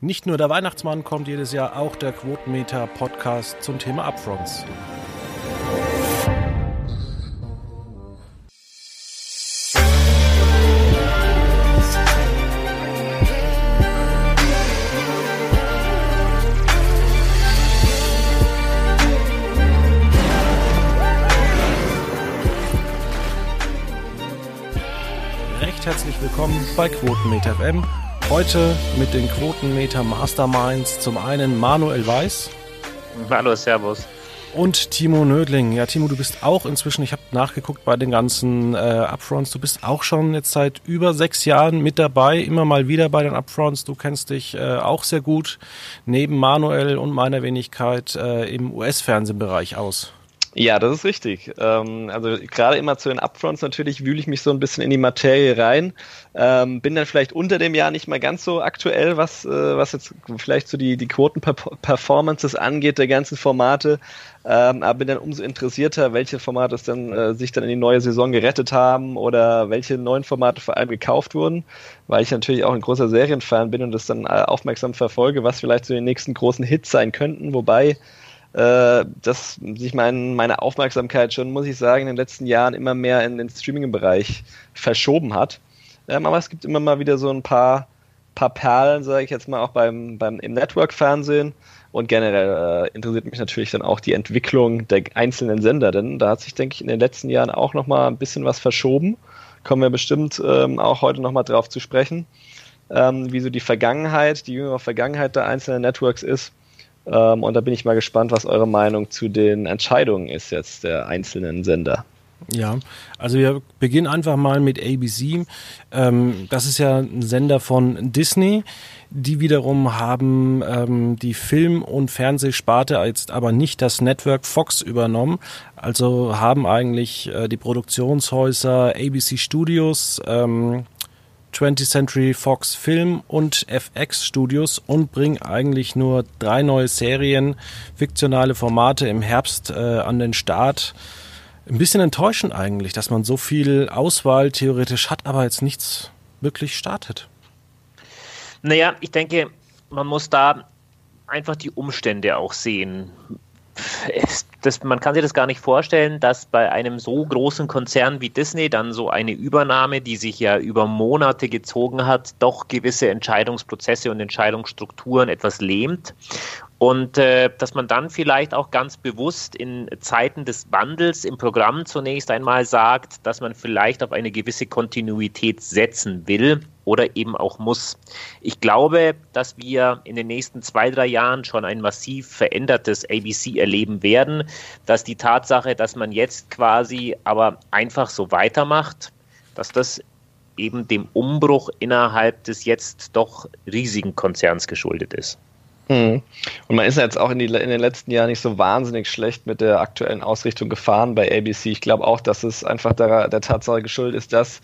Nicht nur der Weihnachtsmann kommt jedes Jahr, auch der Quotenmeter Podcast zum Thema Upfronts. Recht herzlich willkommen bei Quotenmeter FM. Heute mit den Quotenmeter Masterminds zum einen Manuel Weiß. Hallo, Servus. Und Timo Nödling. Ja, Timo, du bist auch inzwischen, ich habe nachgeguckt bei den ganzen äh, Upfronts, du bist auch schon jetzt seit über sechs Jahren mit dabei, immer mal wieder bei den Upfronts. Du kennst dich äh, auch sehr gut neben Manuel und meiner Wenigkeit äh, im US-Fernsehbereich aus. Ja, das ist richtig. Ähm, also gerade immer zu den Upfronts natürlich wühle ich mich so ein bisschen in die Materie rein. Ähm, bin dann vielleicht unter dem Jahr nicht mal ganz so aktuell, was, äh, was jetzt vielleicht so die, die Quoten-Performances angeht, der ganzen Formate. Ähm, aber bin dann umso interessierter, welche Formate es dann äh, sich dann in die neue Saison gerettet haben oder welche neuen Formate vor allem gekauft wurden, weil ich natürlich auch ein großer Serienfan bin und das dann äh, aufmerksam verfolge, was vielleicht so die nächsten großen Hits sein könnten, wobei äh, dass sich mein, meine Aufmerksamkeit schon, muss ich sagen, in den letzten Jahren immer mehr in den Streaming-Bereich verschoben hat. Ähm, aber es gibt immer mal wieder so ein paar, paar Perlen, sage ich jetzt mal, auch beim, beim im Network-Fernsehen. Und generell äh, interessiert mich natürlich dann auch die Entwicklung der einzelnen Sender, denn da hat sich, denke ich, in den letzten Jahren auch nochmal ein bisschen was verschoben. Kommen wir bestimmt ähm, auch heute nochmal drauf zu sprechen, ähm, wie so die Vergangenheit, die jüngere Vergangenheit der einzelnen Networks ist. Ähm, und da bin ich mal gespannt, was eure Meinung zu den Entscheidungen ist jetzt der einzelnen Sender. Ja, also wir beginnen einfach mal mit ABC. Ähm, das ist ja ein Sender von Disney. Die wiederum haben ähm, die Film- und Fernsehsparte jetzt aber nicht das Network Fox übernommen. Also haben eigentlich äh, die Produktionshäuser ABC Studios, ähm, 20th Century Fox Film und FX Studios und bringen eigentlich nur drei neue Serien, fiktionale Formate im Herbst äh, an den Start. Ein bisschen enttäuschend eigentlich, dass man so viel Auswahl theoretisch hat, aber jetzt nichts wirklich startet. Naja, ich denke, man muss da einfach die Umstände auch sehen das, man kann sich das gar nicht vorstellen, dass bei einem so großen Konzern wie Disney dann so eine Übernahme, die sich ja über Monate gezogen hat, doch gewisse Entscheidungsprozesse und Entscheidungsstrukturen etwas lähmt. Und äh, dass man dann vielleicht auch ganz bewusst in Zeiten des Wandels im Programm zunächst einmal sagt, dass man vielleicht auf eine gewisse Kontinuität setzen will oder eben auch muss. Ich glaube, dass wir in den nächsten zwei, drei Jahren schon ein massiv verändertes ABC erleben werden, dass die Tatsache, dass man jetzt quasi aber einfach so weitermacht, dass das eben dem Umbruch innerhalb des jetzt doch riesigen Konzerns geschuldet ist. Hm. Und man ist jetzt auch in, die, in, den letzten Jahren nicht so wahnsinnig schlecht mit der aktuellen Ausrichtung gefahren bei ABC. Ich glaube auch, dass es einfach der, der Tatsache geschuldet ist, dass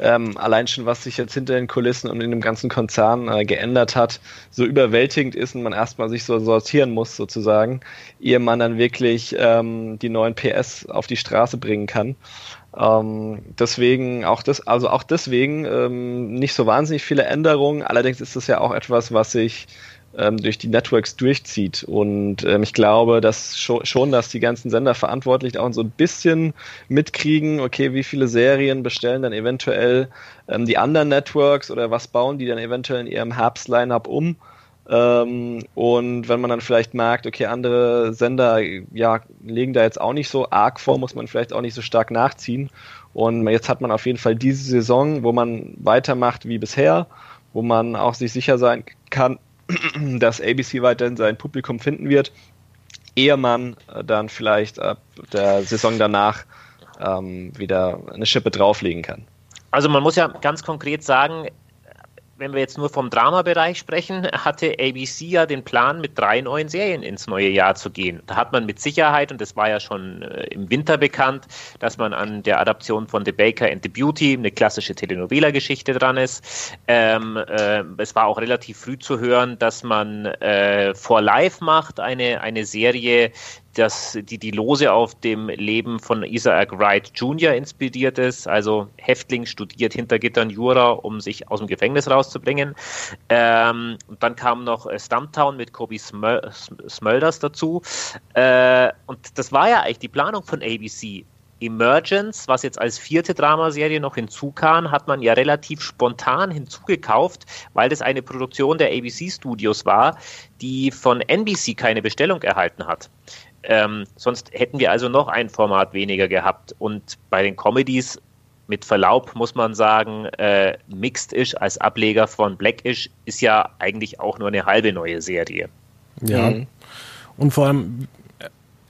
ähm, allein schon, was sich jetzt hinter den Kulissen und in dem ganzen Konzern äh, geändert hat, so überwältigend ist und man erstmal sich so sortieren muss, sozusagen, ehe man dann wirklich ähm, die neuen PS auf die Straße bringen kann. Ähm, deswegen auch das, also auch deswegen ähm, nicht so wahnsinnig viele Änderungen. Allerdings ist das ja auch etwas, was sich durch die Networks durchzieht. Und ähm, ich glaube, dass schon, schon, dass die ganzen Sender verantwortlich auch so ein bisschen mitkriegen, okay, wie viele Serien bestellen dann eventuell ähm, die anderen Networks oder was bauen die dann eventuell in ihrem Herbst-Line-Up um. Ähm, und wenn man dann vielleicht merkt, okay, andere Sender ja, legen da jetzt auch nicht so arg vor, muss man vielleicht auch nicht so stark nachziehen. Und jetzt hat man auf jeden Fall diese Saison, wo man weitermacht wie bisher, wo man auch sich sicher sein kann, dass ABC weiterhin sein Publikum finden wird, ehe man äh, dann vielleicht ab der Saison danach ähm, wieder eine Schippe drauflegen kann. Also man muss ja ganz konkret sagen, wenn wir jetzt nur vom Dramabereich sprechen, hatte ABC ja den Plan, mit drei neuen Serien ins neue Jahr zu gehen. Da hat man mit Sicherheit, und das war ja schon äh, im Winter bekannt, dass man an der Adaption von The Baker and the Beauty, eine klassische Telenovela-Geschichte dran ist. Ähm, äh, es war auch relativ früh zu hören, dass man äh, For Life macht, eine, eine Serie, das, die, die Lose auf dem Leben von Isaac Wright Jr. inspiriert ist. Also Häftling studiert hinter Gittern Jura, um sich aus dem Gefängnis rauszubringen. Ähm, und dann kam noch äh, Stumptown mit Kobe Smulders dazu. Äh, und das war ja eigentlich die Planung von ABC. Emergence, was jetzt als vierte Dramaserie noch hinzukam, hat man ja relativ spontan hinzugekauft, weil das eine Produktion der ABC Studios war, die von NBC keine Bestellung erhalten hat. Ähm, sonst hätten wir also noch ein Format weniger gehabt. Und bei den Comedies, mit Verlaub muss man sagen, äh, Mixed-ish als Ableger von Blackish ist ja eigentlich auch nur eine halbe neue Serie. Ja. Mhm. Und vor allem,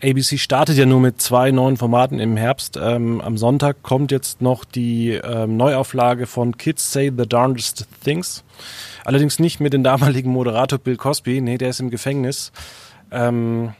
ABC startet ja nur mit zwei neuen Formaten im Herbst. Ähm, am Sonntag kommt jetzt noch die ähm, Neuauflage von Kids Say the Darndest Things. Allerdings nicht mit dem damaligen Moderator Bill Cosby. Nee, der ist im Gefängnis. Ähm,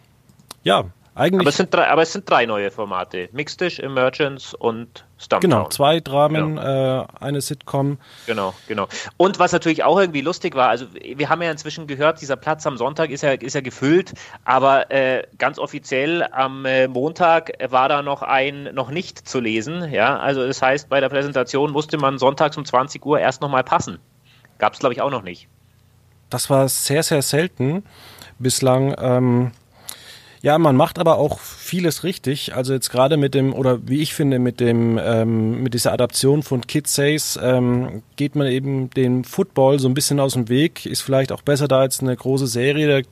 ja, eigentlich. Aber es, sind drei, aber es sind drei neue Formate: Mixedish, Emergence und Stumptown. Genau, zwei Dramen, genau. äh, eine Sitcom. Genau, genau. Und was natürlich auch irgendwie lustig war, also wir haben ja inzwischen gehört, dieser Platz am Sonntag ist ja, ist ja gefüllt, aber äh, ganz offiziell am äh, Montag war da noch ein noch nicht zu lesen. Ja, also das heißt, bei der Präsentation musste man sonntags um 20 Uhr erst nochmal passen. Gab es, glaube ich, auch noch nicht. Das war sehr, sehr selten bislang. Ähm ja, man macht aber auch vieles richtig. Also jetzt gerade mit dem, oder wie ich finde, mit dem, ähm, mit dieser Adaption von Kid Says, ähm, geht man eben den Football so ein bisschen aus dem Weg. Ist vielleicht auch besser, da jetzt eine große Serie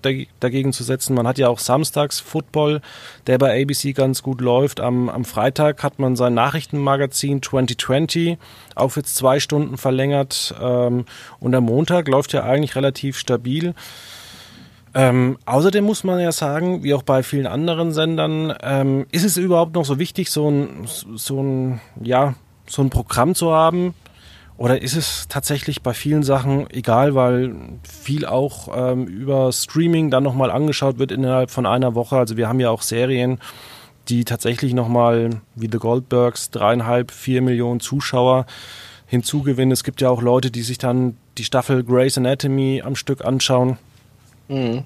dagegen zu setzen. Man hat ja auch samstags Football, der bei ABC ganz gut läuft. Am, am Freitag hat man sein Nachrichtenmagazin 2020 auf jetzt zwei Stunden verlängert. Ähm, und am Montag läuft ja eigentlich relativ stabil. Ähm, außerdem muss man ja sagen, wie auch bei vielen anderen Sendern, ähm, ist es überhaupt noch so wichtig, so ein, so ein, ja, so ein Programm zu haben? Oder ist es tatsächlich bei vielen Sachen egal, weil viel auch ähm, über Streaming dann nochmal angeschaut wird innerhalb von einer Woche? Also wir haben ja auch Serien, die tatsächlich nochmal, wie The Goldbergs, dreieinhalb, vier Millionen Zuschauer hinzugewinnen. Es gibt ja auch Leute, die sich dann die Staffel Grey's Anatomy am Stück anschauen. Mhm.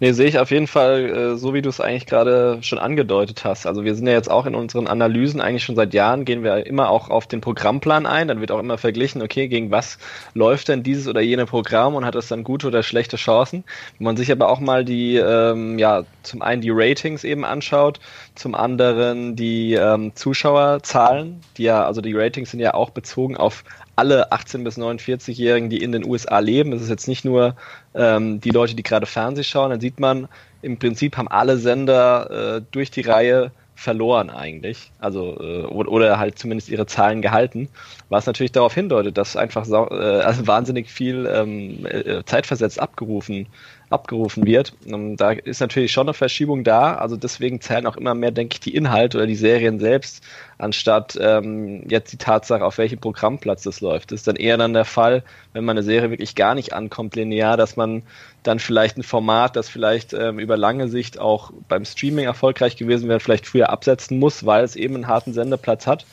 Nee, sehe ich auf jeden Fall, äh, so wie du es eigentlich gerade schon angedeutet hast. Also wir sind ja jetzt auch in unseren Analysen eigentlich schon seit Jahren, gehen wir immer auch auf den Programmplan ein. Dann wird auch immer verglichen, okay, gegen was läuft denn dieses oder jene Programm und hat es dann gute oder schlechte Chancen. Wenn man sich aber auch mal die, ähm, ja, zum einen die Ratings eben anschaut, zum anderen die ähm, Zuschauerzahlen, die ja, also die Ratings sind ja auch bezogen auf alle 18- bis 49-Jährigen, die in den USA leben. Es ist jetzt nicht nur ähm, die Leute, die gerade Fernseh schauen. Dann sieht man, im Prinzip haben alle Sender äh, durch die Reihe verloren eigentlich. Also äh, oder halt zumindest ihre Zahlen gehalten, was natürlich darauf hindeutet, dass einfach äh, also wahnsinnig viel ähm, äh, zeitversetzt abgerufen abgerufen wird. Ähm, da ist natürlich schon eine Verschiebung da. Also deswegen zählen auch immer mehr, denke ich, die Inhalte oder die Serien selbst, anstatt ähm, jetzt die Tatsache, auf welchem Programmplatz das läuft. Das ist dann eher dann der Fall, wenn man eine Serie wirklich gar nicht ankommt linear, dass man dann vielleicht ein Format, das vielleicht ähm, über lange Sicht auch beim Streaming erfolgreich gewesen wäre, vielleicht früher absetzen muss, weil es eben einen harten Sendeplatz hat.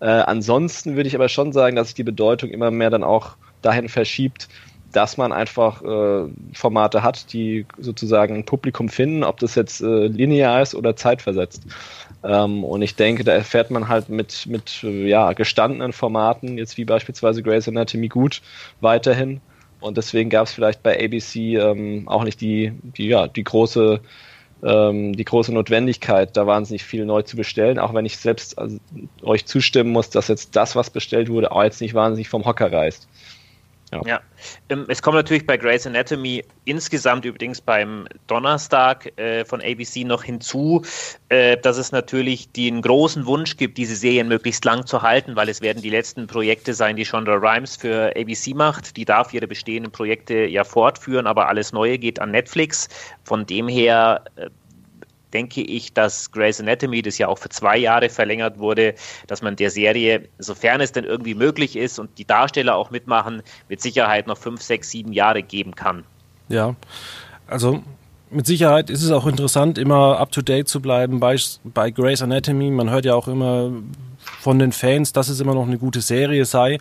Äh, ansonsten würde ich aber schon sagen, dass sich die Bedeutung immer mehr dann auch dahin verschiebt, dass man einfach äh, Formate hat, die sozusagen ein Publikum finden, ob das jetzt äh, linear ist oder zeitversetzt. Ähm, und ich denke, da erfährt man halt mit, mit äh, ja, gestandenen Formaten, jetzt wie beispielsweise Grey's Anatomy, gut weiterhin. Und deswegen gab es vielleicht bei ABC ähm, auch nicht die, die, ja, die große ähm, die große Notwendigkeit, da wahnsinnig viel neu zu bestellen, auch wenn ich selbst also, euch zustimmen muss, dass jetzt das, was bestellt wurde, auch jetzt nicht wahnsinnig vom Hocker reißt. Ja. ja. Ähm, es kommt natürlich bei Grey's Anatomy insgesamt übrigens beim Donnerstag äh, von ABC noch hinzu, äh, dass es natürlich den großen Wunsch gibt, diese Serien möglichst lang zu halten, weil es werden die letzten Projekte sein, die Shonda Rhimes für ABC macht. Die darf ihre bestehenden Projekte ja fortführen, aber alles Neue geht an Netflix. Von dem her äh, denke ich, dass Grey's Anatomy, das ja auch für zwei Jahre verlängert wurde, dass man der Serie, sofern es denn irgendwie möglich ist und die Darsteller auch mitmachen, mit Sicherheit noch fünf, sechs, sieben Jahre geben kann. Ja, also mit Sicherheit ist es auch interessant, immer up-to-date zu bleiben bei, bei Grey's Anatomy. Man hört ja auch immer von den Fans, dass es immer noch eine gute Serie sei.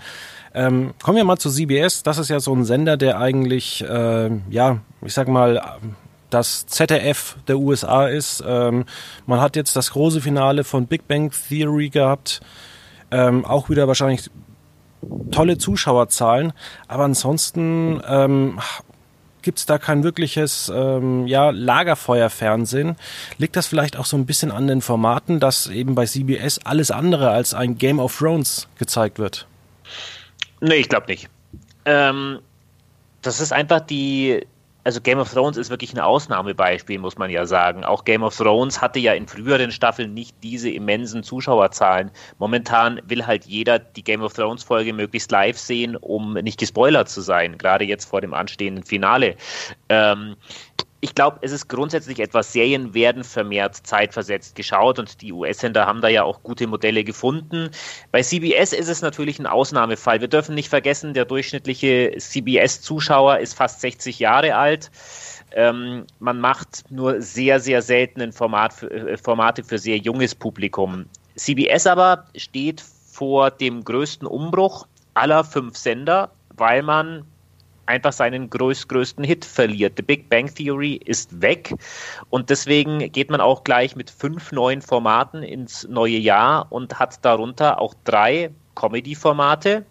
Ähm, kommen wir mal zu CBS. Das ist ja so ein Sender, der eigentlich, äh, ja, ich sag mal, das ZDF der USA ist. Ähm, man hat jetzt das große Finale von Big Bang Theory gehabt. Ähm, auch wieder wahrscheinlich tolle Zuschauerzahlen. Aber ansonsten ähm, gibt es da kein wirkliches ähm, ja, Lagerfeuerfernsehen. Liegt das vielleicht auch so ein bisschen an den Formaten, dass eben bei CBS alles andere als ein Game of Thrones gezeigt wird? Nee, ich glaube nicht. Ähm, das ist einfach die, also Game of Thrones ist wirklich ein Ausnahmebeispiel, muss man ja sagen. Auch Game of Thrones hatte ja in früheren Staffeln nicht diese immensen Zuschauerzahlen. Momentan will halt jeder die Game of Thrones Folge möglichst live sehen, um nicht gespoilert zu sein, gerade jetzt vor dem anstehenden Finale. Ähm, ich glaube, es ist grundsätzlich etwas, Serien werden vermehrt zeitversetzt geschaut und die US-Sender haben da ja auch gute Modelle gefunden. Bei CBS ist es natürlich ein Ausnahmefall. Wir dürfen nicht vergessen, der durchschnittliche CBS-Zuschauer ist fast 60 Jahre alt. Ähm, man macht nur sehr, sehr seltenen Format für, äh, Formate für sehr junges Publikum. CBS aber steht vor dem größten Umbruch aller fünf Sender, weil man einfach seinen größ größten Hit verliert. The Big Bang Theory ist weg und deswegen geht man auch gleich mit fünf neuen Formaten ins neue Jahr und hat darunter auch drei Comedy-Formate.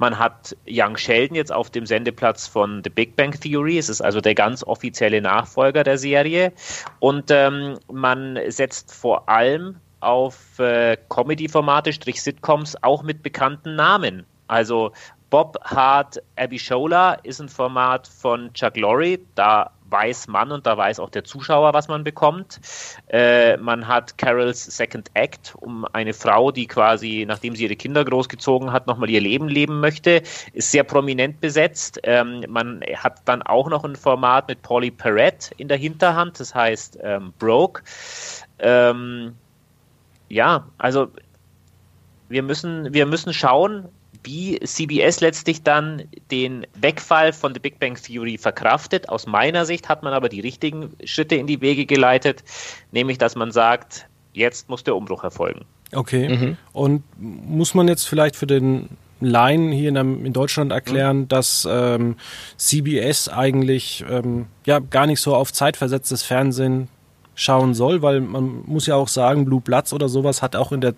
Man hat Young Sheldon jetzt auf dem Sendeplatz von The Big Bang Theory. Es ist also der ganz offizielle Nachfolger der Serie. Und ähm, man setzt vor allem auf äh, Comedy-Formate, Strich Sitcoms, auch mit bekannten Namen. Also Bob Hart Abby Shola ist ein Format von Chuck Lorre. Da weiß man und da weiß auch der Zuschauer, was man bekommt. Äh, man hat Carols Second Act um eine Frau, die quasi, nachdem sie ihre Kinder großgezogen hat, nochmal ihr Leben leben möchte. Ist sehr prominent besetzt. Ähm, man hat dann auch noch ein Format mit Polly Perrette in der Hinterhand, das heißt ähm, Broke. Ähm, ja, also wir müssen, wir müssen schauen, wie CBS letztlich dann den Wegfall von The Big Bang Theory verkraftet. Aus meiner Sicht hat man aber die richtigen Schritte in die Wege geleitet, nämlich dass man sagt, jetzt muss der Umbruch erfolgen. Okay. Mhm. Und muss man jetzt vielleicht für den Laien hier in, in Deutschland erklären, mhm. dass ähm, CBS eigentlich ähm, ja gar nicht so auf zeitversetztes Fernsehen schauen soll, weil man muss ja auch sagen, Blue Bloods oder sowas hat auch in der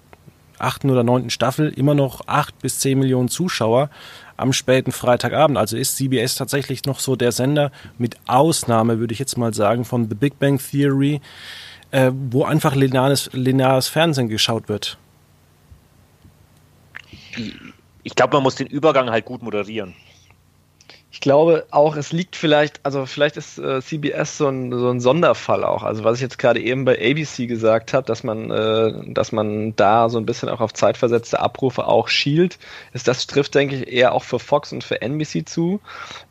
achten oder neunten Staffel immer noch acht bis zehn Millionen Zuschauer am späten Freitagabend. Also ist CBS tatsächlich noch so der Sender, mit Ausnahme, würde ich jetzt mal sagen, von The Big Bang Theory, äh, wo einfach lineares, lineares Fernsehen geschaut wird. Ich glaube, man muss den Übergang halt gut moderieren. Ich glaube auch, es liegt vielleicht, also vielleicht ist äh, CBS so ein, so ein Sonderfall auch. Also was ich jetzt gerade eben bei ABC gesagt habe, dass man, äh, dass man da so ein bisschen auch auf zeitversetzte Abrufe auch schielt, ist das trifft, denke ich, eher auch für Fox und für NBC zu.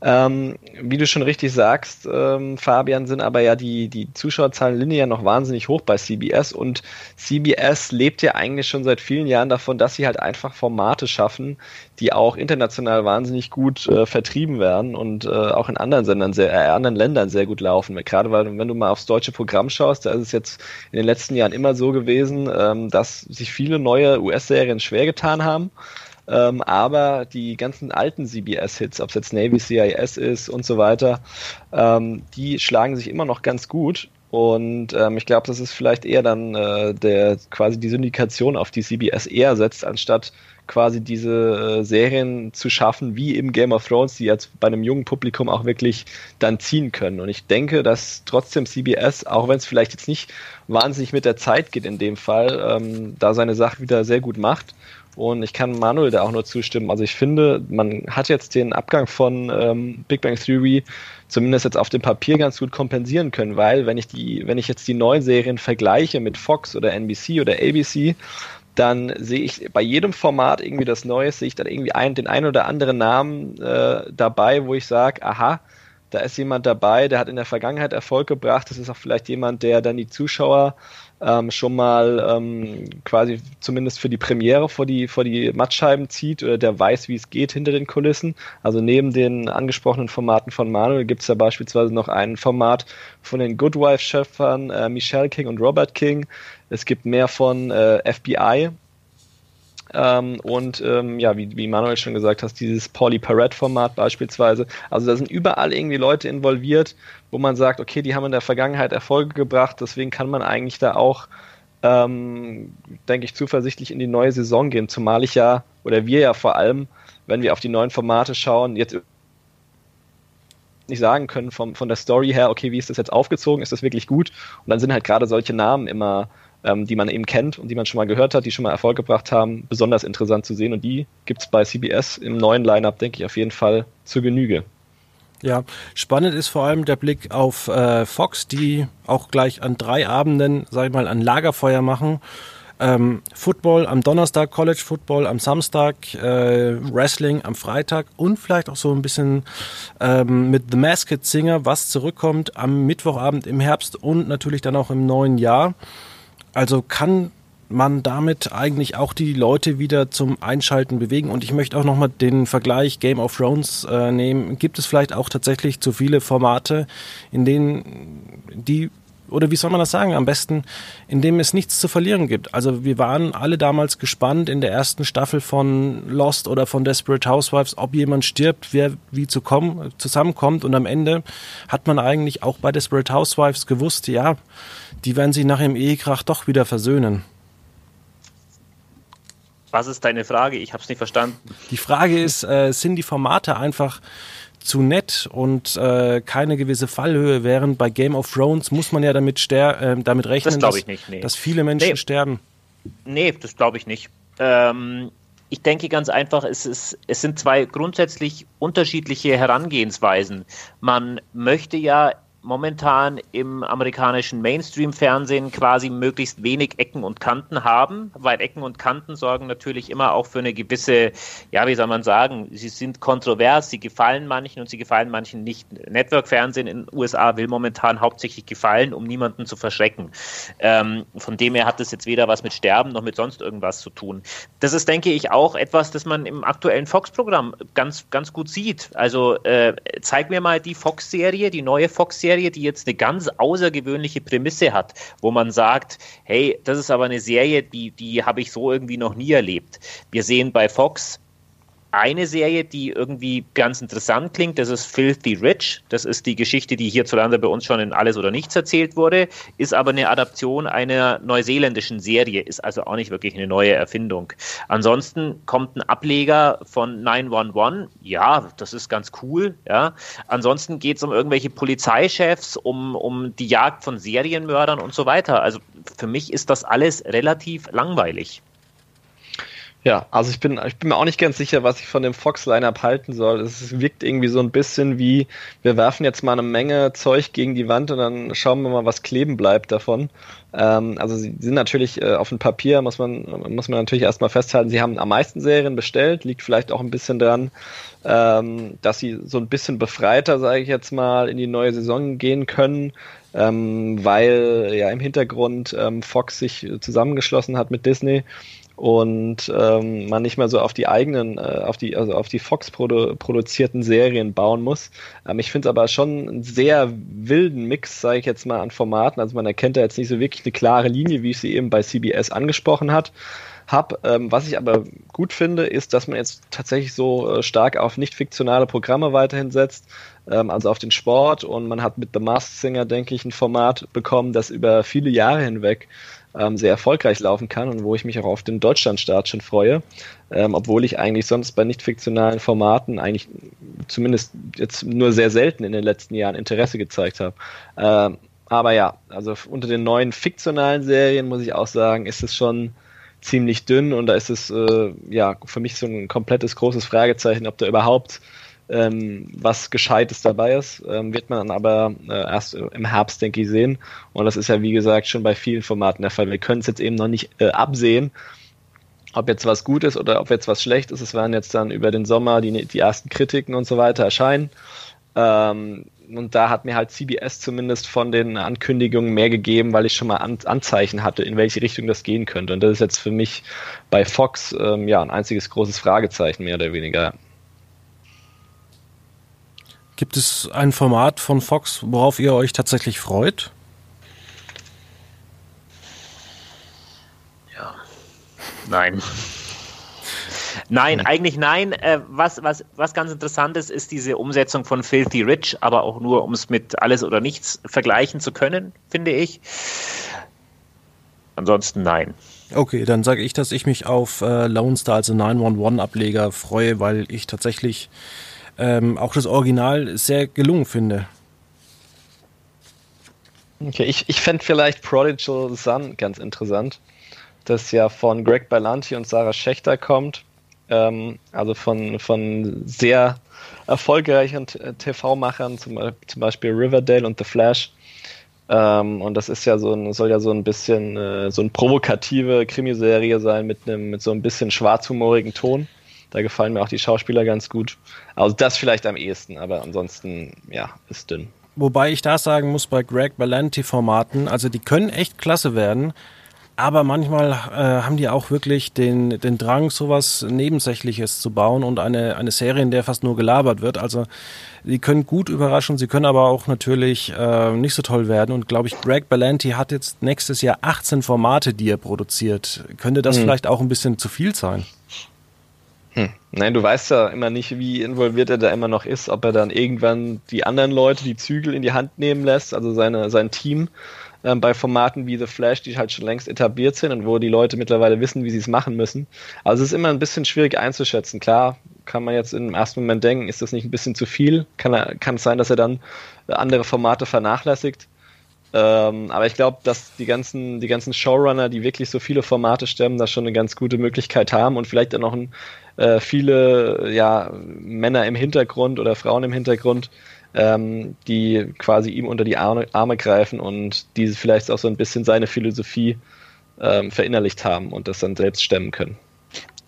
Ähm, wie du schon richtig sagst, ähm, Fabian, sind aber ja die, die Zuschauerzahlen linear noch wahnsinnig hoch bei CBS und CBS lebt ja eigentlich schon seit vielen Jahren davon, dass sie halt einfach Formate schaffen, die auch international wahnsinnig gut äh, vertrieben werden und äh, auch in anderen Sendern sehr, äh, anderen Ländern sehr gut laufen. Gerade weil, wenn du mal aufs deutsche Programm schaust, da ist es jetzt in den letzten Jahren immer so gewesen, ähm, dass sich viele neue US-Serien schwer getan haben. Ähm, aber die ganzen alten CBS-Hits, ob es jetzt Navy CIS ist und so weiter, ähm, die schlagen sich immer noch ganz gut. Und ähm, ich glaube, das ist vielleicht eher dann äh, der quasi die Syndikation, auf die CBS eher setzt, anstatt quasi diese äh, Serien zu schaffen, wie im Game of Thrones, die jetzt bei einem jungen Publikum auch wirklich dann ziehen können. Und ich denke, dass trotzdem CBS, auch wenn es vielleicht jetzt nicht wahnsinnig mit der Zeit geht in dem Fall, ähm, da seine Sache wieder sehr gut macht. Und ich kann Manuel da auch nur zustimmen. Also ich finde, man hat jetzt den Abgang von ähm, Big Bang Theory zumindest jetzt auf dem Papier ganz gut kompensieren können, weil wenn ich die, wenn ich jetzt die neuen Serien vergleiche mit Fox oder NBC oder ABC, dann sehe ich bei jedem Format irgendwie das Neue, sehe ich dann irgendwie ein, den einen oder anderen Namen äh, dabei, wo ich sage, aha, da ist jemand dabei, der hat in der Vergangenheit Erfolg gebracht. Das ist auch vielleicht jemand, der dann die Zuschauer ähm, schon mal ähm, quasi zumindest für die Premiere vor die, vor die Mattscheiben zieht oder der weiß, wie es geht hinter den Kulissen. Also neben den angesprochenen Formaten von Manuel gibt es ja beispielsweise noch ein Format von den Good Wife-Schöpfern äh, Michelle King und Robert King. Es gibt mehr von äh, FBI, Ähm, und ähm, ja, wie, wie Manuel schon gesagt hat, dieses Pauli Parrot-Format beispielsweise. Also da sind überall irgendwie Leute involviert, wo man sagt, okay, die haben in der Vergangenheit Erfolge gebracht, deswegen kann man eigentlich da auch, ähm, denke ich, zuversichtlich in die neue Saison gehen, zumal ich ja, oder wir ja vor allem, wenn wir auf die neuen Formate schauen, jetzt nicht sagen können vom, von der Story her, okay, wie ist das jetzt aufgezogen, ist das wirklich gut? Und dann sind halt gerade solche Namen immer ähm, die man eben kennt und die man schon mal gehört hat, die schon mal Erfolg gebracht haben, besonders interessant zu sehen. Und die gibt es bei CBS im neuen Lineup, denke ich, auf jeden Fall zur Genüge. Ja, spannend ist vor allem der Blick auf äh, Fox, die auch gleich an drei Abenden, sag ich mal, ein Lagerfeuer machen. Ähm, Football am Donnerstag, College Football am Samstag, äh, Wrestling am Freitag und vielleicht auch so ein bisschen ähm, mit The Masked Singer, was zurückkommt am Mittwochabend im Herbst und natürlich dann auch im neuen Jahr. Also kann man damit eigentlich auch die Leute wieder zum Einschalten bewegen. Und ich möchte auch nochmal den Vergleich Game of Thrones äh, nehmen. Gibt es vielleicht auch tatsächlich zu viele Formate, in denen die oder wie soll man das sagen, am besten, in dem es nichts zu verlieren gibt. Also wir waren alle damals gespannt in der ersten Staffel von Lost oder von Desperate Housewives, ob jemand stirbt, wer wie zu kommen, zusammenkommt und am Ende hat man eigentlich auch bei Desperate Housewives gewusst, ja, die werden sich nach dem Ehekrach doch wieder versöhnen. Was ist deine Frage? Ich habe es nicht verstanden. Die Frage ist, äh, sind die Formate einfach zu nett und äh, keine gewisse Fallhöhe, während bei Game of Thrones muss man ja damit, ster äh, damit rechnen, das dass, nicht, nee. dass, viele Menschen nee. sterben. Nee, das glaube ich nicht. Ähm, ich denke ganz einfach, es, ist, es sind zwei grundsätzlich unterschiedliche Herangehensweisen. Man möchte ja momentan im amerikanischen Mainstream-Fernsehen quasi möglichst wenig Ecken und Kanten haben, weil Ecken und Kanten sorgen natürlich immer auch für eine gewisse, ja, wie soll man sagen, sie sind kontrovers, sie gefallen manchen und sie gefallen manchen nicht. Network-Fernsehen in den USA will momentan hauptsächlich gefallen, um niemanden zu verschrecken. Ähm, von dem her hat das jetzt weder was mit Sterben noch mit sonst irgendwas zu tun. Das ist, denke ich, auch etwas, das man im aktuellen Fox-Programm ganz, ganz gut sieht. Also äh, zeig mir mal die Fox-Serie, die neue Fox-Serie, Serie, die jetzt eine ganz außergewöhnliche Prämisse hat, wo man sagt, hey, das ist aber eine Serie, die, die habe ich so irgendwie noch nie erlebt. Wir sehen bei Fox eine Serie, die irgendwie ganz interessant klingt, das ist Filthy Rich. Das ist die Geschichte, die hierzulande bei uns schon in Alles oder Nichts erzählt wurde, ist aber eine Adaption einer neuseeländischen Serie, ist also auch nicht wirklich eine neue Erfindung. Ansonsten kommt ein Ableger von 911. Ja, das ist ganz cool. Ja. Ansonsten geht es um irgendwelche Polizeichefs, um, um die Jagd von Serienmördern und so weiter. Also für mich ist das alles relativ langweilig. Ja, also ich bin, ich bin mir auch nicht ganz sicher, was ich von dem Fox-Line-Up halten soll. Es wirkt irgendwie so ein bisschen wie, wir werfen jetzt mal eine Menge Zeug gegen die Wand und dann schauen wir mal, was kleben bleibt davon. Ähm, also sie sind natürlich äh, auf dem Papier, muss man, muss man natürlich erstmal festhalten, sie haben am meisten Serien bestellt, liegt vielleicht auch ein bisschen dran, ähm, dass sie so ein bisschen befreiter, sage ich jetzt mal, in die neue Saison gehen können. Ähm, weil ja im Hintergrund ähm, Fox sich zusammengeschlossen hat mit Disney und ähm, man nicht mehr so auf die eigenen, äh, auf die, also auf die Fox produ produzierten Serien bauen muss. Ähm, ich finde es aber schon einen sehr wilden Mix, sage ich jetzt mal, an Formaten. Also man erkennt da jetzt nicht so wirklich eine klare Linie, wie ich sie eben bei CBS angesprochen hat. Hab. Ähm, was ich aber gut finde, ist, dass man jetzt tatsächlich so äh, stark auf nicht fiktionale Programme weiterhin setzt, ähm, also auf den Sport. Und man hat mit The Masked Singer, denke ich, ein Format bekommen, das über viele Jahre hinweg ähm, sehr erfolgreich laufen kann und wo ich mich auch auf den Deutschlandstart schon freue, ähm, obwohl ich eigentlich sonst bei nicht fiktionalen Formaten eigentlich zumindest jetzt nur sehr selten in den letzten Jahren Interesse gezeigt habe. Ähm, aber ja, also unter den neuen fiktionalen Serien muss ich auch sagen, ist es schon ziemlich dünn und da ist es äh, ja für mich so ein komplettes großes Fragezeichen, ob da überhaupt ähm, was Gescheites dabei ist, ähm, wird man dann aber äh, erst im Herbst, denke ich, sehen. Und das ist ja, wie gesagt, schon bei vielen Formaten der Fall. Wir können es jetzt eben noch nicht äh, absehen, ob jetzt was gut ist oder ob jetzt was schlecht ist. Es werden jetzt dann über den Sommer die, die ersten Kritiken und so weiter erscheinen. Ähm, und da hat mir halt CBS zumindest von den Ankündigungen mehr gegeben, weil ich schon mal An Anzeichen hatte, in welche Richtung das gehen könnte. Und das ist jetzt für mich bei Fox ähm, ja ein einziges großes Fragezeichen mehr oder weniger. Gibt es ein Format von Fox, worauf ihr euch tatsächlich freut? Ja. Nein. Nein, hm. eigentlich nein. Äh, was, was, was ganz interessant ist, ist diese Umsetzung von Filthy Rich, aber auch nur, um es mit Alles oder Nichts vergleichen zu können, finde ich. Ansonsten nein. Okay, dann sage ich, dass ich mich auf äh, Lone Star, also 911-Ableger, freue, weil ich tatsächlich ähm, auch das Original sehr gelungen finde. Okay, ich, ich fände vielleicht Prodigal Sun ganz interessant, das ja von Greg Berlanti und Sarah Schechter kommt. Ähm, also von, von sehr erfolgreichen TV-Machern, zum, zum Beispiel Riverdale und The Flash. Ähm, und das ist ja so ein, soll ja so ein bisschen äh, so eine provokative Krimiserie sein mit einem, mit so ein bisschen schwarzhumorigen Ton. Da gefallen mir auch die Schauspieler ganz gut. Also das vielleicht am ehesten, aber ansonsten, ja, ist dünn. Wobei ich da sagen muss, bei Greg Berlanti-Formaten, also die können echt klasse werden, aber manchmal äh, haben die auch wirklich den, den Drang, sowas Nebensächliches zu bauen und eine, eine Serie, in der fast nur gelabert wird. Also die können gut überraschen, sie können aber auch natürlich äh, nicht so toll werden. Und glaube ich, Greg Berlanti hat jetzt nächstes Jahr 18 Formate, die er produziert. Könnte das hm. vielleicht auch ein bisschen zu viel sein? Hm. Nein, du weißt ja immer nicht, wie involviert er da immer noch ist, ob er dann irgendwann die anderen Leute die Zügel in die Hand nehmen lässt, also seine, sein Team ähm, bei Formaten wie The Flash, die halt schon längst etabliert sind und wo die Leute mittlerweile wissen, wie sie es machen müssen. Also es ist immer ein bisschen schwierig einzuschätzen. Klar, kann man jetzt im ersten Moment denken, ist das nicht ein bisschen zu viel? Kann, er, kann es sein, dass er dann andere Formate vernachlässigt? Ähm, aber ich glaube, dass die ganzen, die ganzen Showrunner, die wirklich so viele Formate stemmen, da schon eine ganz gute Möglichkeit haben und vielleicht dann noch ein, äh, viele ja, Männer im Hintergrund oder Frauen im Hintergrund, ähm, die quasi ihm unter die Arme, Arme, greifen und die vielleicht auch so ein bisschen seine Philosophie ähm, verinnerlicht haben und das dann selbst stemmen können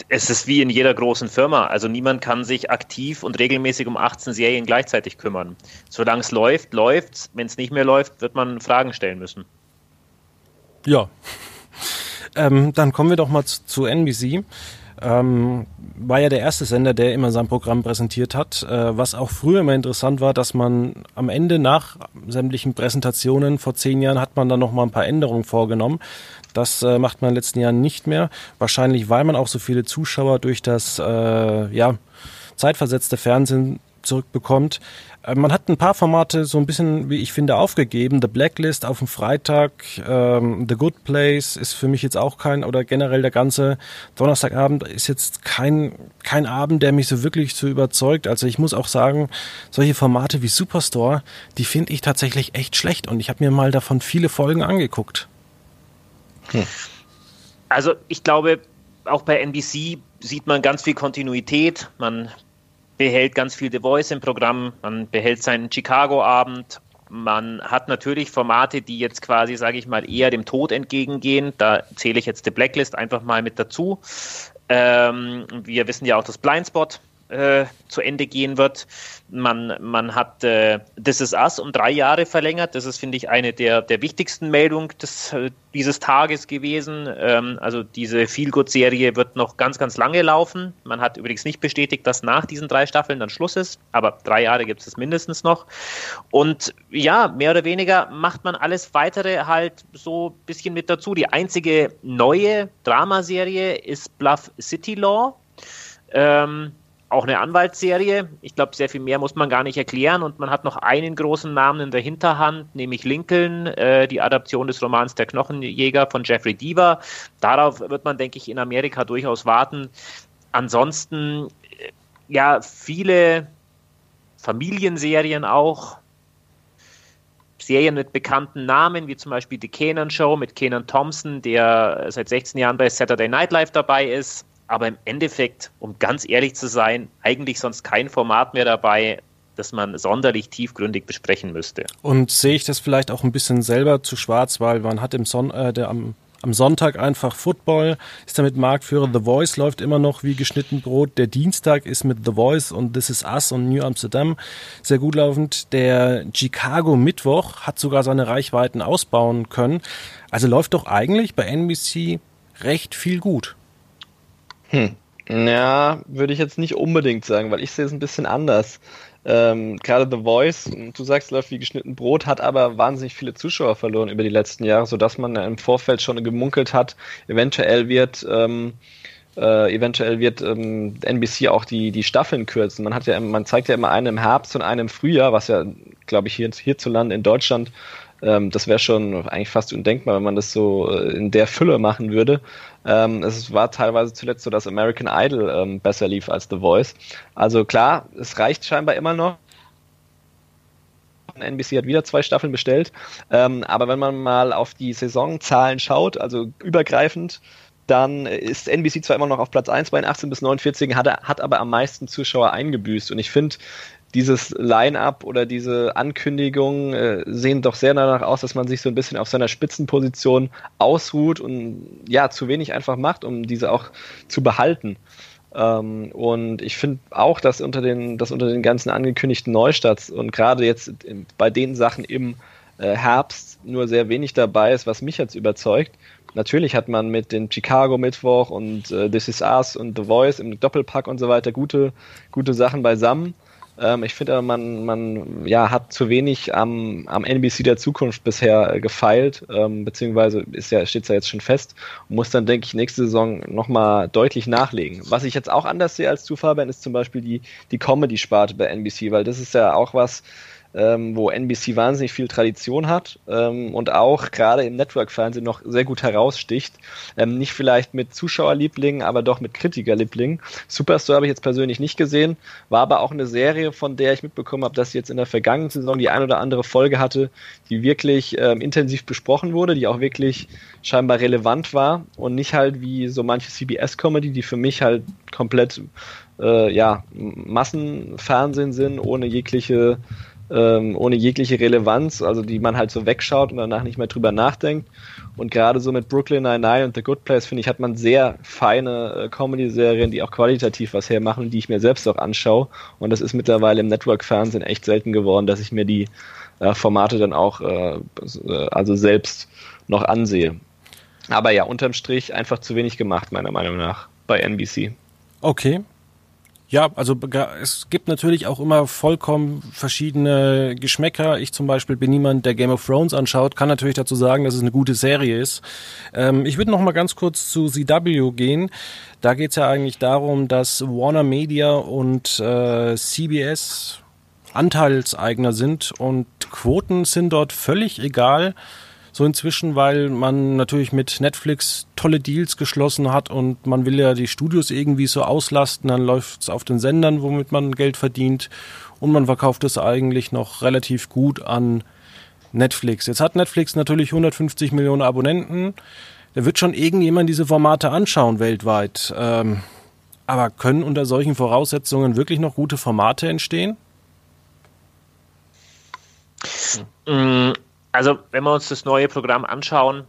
es ist wie in jeder großen Firma. Also niemand kann sich aktiv und regelmäßig um 18 Serien gleichzeitig kümmern. Solange es läuft, läuft Wenn es nicht mehr läuft, wird man Fragen stellen müssen. Ja. Ähm, dann kommen wir doch mal zu, zu NBC. Ähm, war ja der erste Sender, der immer sein Programm präsentiert hat. Äh, was auch früher immer interessant war, dass man am Ende nach sämtlichen Präsentationen vor zehn Jahren hat man dann noch mal ein paar Änderungen vorgenommen. Das äh, macht man in den letzten Jahren nicht mehr. Wahrscheinlich, weil man auch so viele Zuschauer durch das äh, ja, zeitversetzte Fernsehen zurückbekommt. Äh, man hat ein paar Formate so ein bisschen, wie ich finde, aufgegeben. The Blacklist auf dem Freitag, ähm, The Good Place ist für mich jetzt auch kein, oder generell der ganze Donnerstagabend ist jetzt kein, kein Abend, der mich so wirklich so überzeugt. Also ich muss auch sagen, solche Formate wie Superstore, die finde ich tatsächlich echt schlecht und ich habe mir mal davon viele Folgen angeguckt. Hm. Also ich glaube, auch bei NBC sieht man ganz viel Kontinuität. Man behält ganz viel The Voice im Programm, man behält seinen Chicago-Abend. Man hat natürlich Formate, die jetzt quasi, sage ich mal, eher dem Tod entgegengehen. Da zähle ich jetzt The Blacklist einfach mal mit dazu. Ähm, wir wissen ja auch, dass Blindspot äh, zu Ende gehen wird. Man, man hat äh, This Is Us um drei Jahre verlängert. Das ist, finde ich, eine der, der wichtigsten Meldungen des, dieses Tages gewesen. Ähm, also diese Feelgood-Serie wird noch ganz, ganz lange laufen. Man hat übrigens nicht bestätigt, dass nach diesen drei Staffeln dann Schluss ist, aber drei Jahre gibt es mindestens noch. Und ja, mehr oder weniger macht man alles weitere halt so ein bisschen mit dazu. Die einzige neue Dramaserie ist Bluff City Law. Ähm, auch eine Anwaltsserie. Ich glaube, sehr viel mehr muss man gar nicht erklären. Und man hat noch einen großen Namen in der Hinterhand, nämlich Lincoln, äh, die Adaption des Romans Der Knochenjäger von Jeffrey Deaver. Darauf wird man, denke ich, in Amerika durchaus warten. Ansonsten, äh, ja, viele Familienserien auch. Serien mit bekannten Namen, wie zum Beispiel die Kenan Show mit Kenan Thompson, der seit 16 Jahren bei Saturday Night Live dabei ist aber im Endeffekt, um ganz ehrlich zu sein, eigentlich sonst kein Format mehr dabei, das man sonderlich tiefgründig besprechen müsste. Und sehe ich das vielleicht auch ein bisschen selber zu schwarz, weil man hat im Son äh, der, am, am Sonntag einfach Football, ist damit Marktführer. The Voice läuft immer noch wie geschnitten Brot. Der Dienstag ist mit The Voice und This Is Us und New Amsterdam sehr gut laufend. Der Chicago Mittwoch hat sogar seine Reichweiten ausbauen können. Also läuft doch eigentlich bei NBC recht viel gut. Hm. Ja, würde ich jetzt nicht unbedingt sagen, weil ich sehe es ein bisschen anders. Ähm, gerade The Voice, du sagst, läuft wie geschnitten Brot, hat aber wahnsinnig viele Zuschauer verloren über die letzten Jahre, sodass man im Vorfeld schon gemunkelt hat, eventuell wird ähm, Äh, eventuell wird ähm, NBC auch die, die Staffeln kürzen. Man hat ja, man zeigt ja immer einen im Herbst und einen im Frühjahr, was ja, glaube ich, hier, hierzulande in Deutschland, ähm, das wäre schon eigentlich fast undenkbar, wenn man das so äh, in der Fülle machen würde. Ähm, es war teilweise zuletzt so, dass American Idol ähm, besser lief als The Voice. Also klar, es reicht scheinbar immer noch. NBC hat wieder zwei Staffeln bestellt. Ähm, aber wenn man mal auf die Saisonzahlen schaut, also übergreifend, dann ist NBC zwar immer noch auf Platz 1 bei 18 bis 49, hat, hat aber am meisten Zuschauer eingebüßt. Und ich finde, dieses Line-up oder diese Ankündigungen äh, sehen doch sehr danach aus, dass man sich so ein bisschen auf seiner Spitzenposition ausruht und ja, zu wenig einfach macht, um diese auch zu behalten. Ähm, und ich finde auch, dass unter den, dass unter den ganzen angekündigten Neustarts und gerade jetzt bei den Sachen im äh, Herbst nur sehr wenig dabei ist, was mich jetzt überzeugt. Natürlich hat man mit dem Chicago Mittwoch und äh, This Is Us und The Voice im Doppelpack und so weiter gute, gute Sachen beisammen. Ähm, ich finde man, man ja, hat zu wenig am, am NBC der Zukunft bisher äh, gefeilt, ähm, beziehungsweise ja, steht es ja jetzt schon fest und muss dann, denke ich, nächste Saison nochmal deutlich nachlegen. Was ich jetzt auch anders sehe als Fabian, ist zum Beispiel die, die Comedy-Sparte bei NBC, weil das ist ja auch was, ähm, wo NBC wahnsinnig viel Tradition hat ähm, und auch gerade im Network-Fernsehen noch sehr gut heraussticht. Ähm, nicht vielleicht mit Zuschauerlieblingen, aber doch mit Kritikerlieblingen. Superstore habe ich jetzt persönlich nicht gesehen, war aber auch eine Serie, von der ich mitbekommen habe, dass sie jetzt in der vergangenen Saison die ein oder andere Folge hatte, die wirklich ähm, intensiv besprochen wurde, die auch wirklich scheinbar relevant war und nicht halt wie so manche CBS-Comedy, die für mich halt komplett äh, ja, Massenfernsehen sind, ohne jegliche ähm, ohne jegliche Relevanz, also die man halt so wegschaut und danach nicht mehr drüber nachdenkt. Und gerade so mit Brooklyn Nine-Nine und The Good Place, finde ich, hat man sehr feine äh, Comedy-Serien, die auch qualitativ was hermachen, die ich mir selbst auch anschaue. Und das ist mittlerweile im Network-Fernsehen echt selten geworden, dass ich mir die äh, Formate dann auch äh, also selbst noch ansehe. Aber ja, unterm Strich einfach zu wenig gemacht, meiner Meinung nach, bei NBC. Okay, ja, also es gibt natürlich auch immer vollkommen verschiedene Geschmäcker. Ich zum Beispiel bin niemand, der Game of Thrones anschaut, kann natürlich dazu sagen, dass es eine gute Serie ist. Ähm, ich würde noch mal ganz kurz zu CW gehen. Da geht es ja eigentlich darum, dass Warner Media und äh, CBS Anteilseigner sind und Quoten sind dort völlig egal so inzwischen, weil man natürlich mit Netflix tolle Deals geschlossen hat und man will ja die Studios irgendwie so auslasten, dann läuft es auf den Sendern, womit man Geld verdient und man verkauft es eigentlich noch relativ gut an Netflix. Jetzt hat Netflix natürlich 150 Millionen Abonnenten. Da wird schon irgendjemand diese Formate anschauen weltweit. Ähm, aber können unter solchen Voraussetzungen wirklich noch gute Formate entstehen? Also, wenn wir uns das neue Programm anschauen,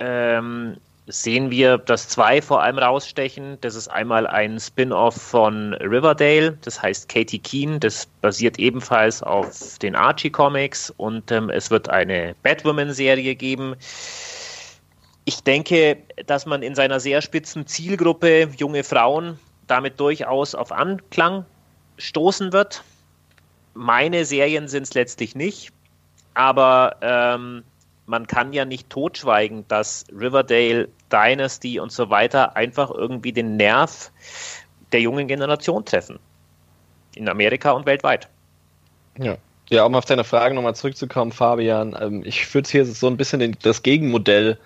ähm, sehen wir, dass zwei vor allem rausstechen. Das ist einmal ein Spin-off von Riverdale, das heißt Katie Keen, das basiert ebenfalls auf den Archie Comics und ähm, es wird eine Batwoman-Serie geben. Ich denke, dass man in seiner sehr spitzen Zielgruppe junge Frauen damit durchaus auf Anklang stoßen wird. Meine Serien sind es letztlich nicht. Aber ähm, man kann ja nicht totschweigen, dass Riverdale, Dynasty und so weiter einfach irgendwie den Nerv der jungen Generation treffen. In Amerika und weltweit. Ja. Ja, um auf deine Frage nochmal zurückzukommen, Fabian, ähm, ich würde hier so ein bisschen den, das Gegenmodell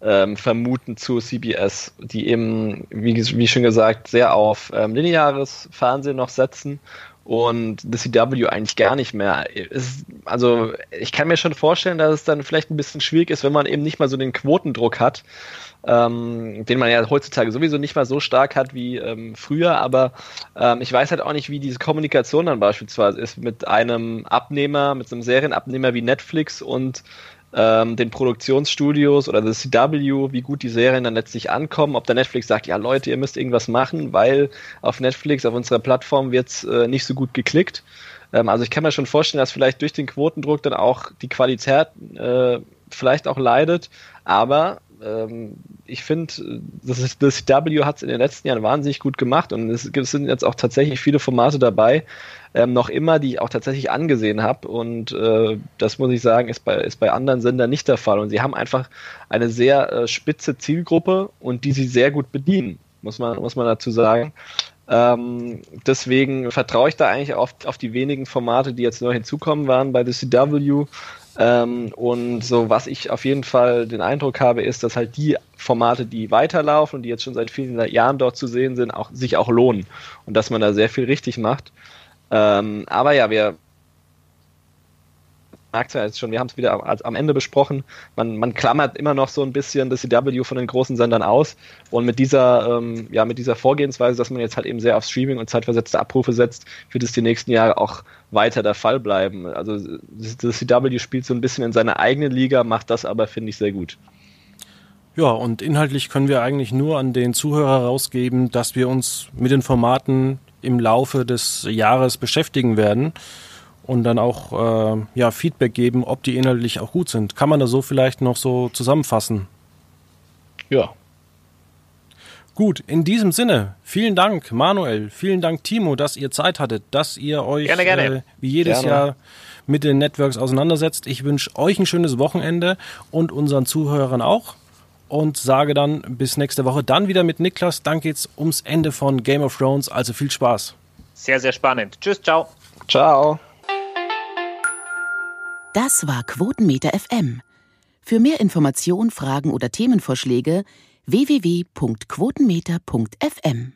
ähm, vermuten zu CBS, die eben, wie, wie schon gesagt, sehr auf ähm, lineares Fernsehen noch setzen und The CW eigentlich gar nicht mehr. Ist, also ich kann mir schon vorstellen, dass es dann vielleicht ein bisschen schwierig ist, wenn man eben nicht mal so den Quotendruck hat, ähm, den man ja heutzutage sowieso nicht mal so stark hat wie ähm, früher, aber ähm, ich weiß halt auch nicht, wie diese Kommunikation dann beispielsweise ist mit einem Abnehmer, mit einem Serienabnehmer wie Netflix und ähm, den Produktionsstudios oder das CW, wie gut die Serien dann letztlich ankommen, ob der Netflix sagt, ja Leute, ihr müsst irgendwas machen, weil auf Netflix, auf unserer Plattform wird's äh, nicht so gut geklickt. Ähm, also ich kann mir schon vorstellen, dass vielleicht durch den Quotendruck dann auch die Qualität äh, vielleicht auch leidet, aber ähm, ich finde, das, das CW hat es in den letzten Jahren wahnsinnig gut gemacht und es, es sind jetzt auch tatsächlich viele Formate dabei, ähm, noch immer, die ich auch tatsächlich angesehen habe. Und äh, das muss ich sagen, ist bei, ist bei anderen Sendern nicht der Fall. Und sie haben einfach eine sehr äh, spitze Zielgruppe und die sie sehr gut bedienen. muss man, muss man dazu sagen. Ähm, deswegen vertraue ich da eigentlich auf, auf die wenigen Formate, die jetzt neu hinzukommen waren bei The CW. Ähm, und so, was ich auf jeden Fall den Eindruck habe, ist, dass halt die Formate, die weiterlaufen und die jetzt schon seit vielen Jahren dort zu sehen sind, auch, sich auch lohnen und dass man da sehr viel richtig macht. Ähm, aber ja, wir merkt ja jetzt schon, wir haben es wieder am Ende besprochen, man, man klammert immer noch so ein bisschen das CW von den großen Sendern aus und mit dieser, ähm, ja, mit dieser Vorgehensweise, dass man jetzt halt eben sehr auf Streaming und zeitversetzte Abrufe setzt, wird es die nächsten Jahre auch weiter der Fall bleiben. Also das CW spielt so ein bisschen in seiner eigenen Liga, macht das aber, finde ich, sehr gut. Ja, und inhaltlich können wir eigentlich nur an den Zuhörer rausgeben, dass wir uns mit den Formaten im Laufe des Jahres beschäftigen werden und dann auch äh, ja, Feedback geben, ob die inhaltlich auch gut sind. Kann man das so vielleicht noch so zusammenfassen? Ja. Gut, in diesem Sinne, vielen Dank, Manuel, vielen Dank, Timo, dass ihr Zeit hattet, dass ihr euch gerne, gerne. Äh, wie jedes gerne. Jahr mit den Networks auseinandersetzt. Ich wünsche euch ein schönes Wochenende und unseren Zuhörern auch und sage dann bis nächste Woche dann wieder mit Niklas. Dann geht's ums Ende von Game of Thrones, also viel Spaß. Sehr, sehr spannend. Tschüss, ciao. Ciao. Das war Quotenmeter FM. Für mehr Informationen, Fragen oder Themenvorschläge www.quotenmeter.fm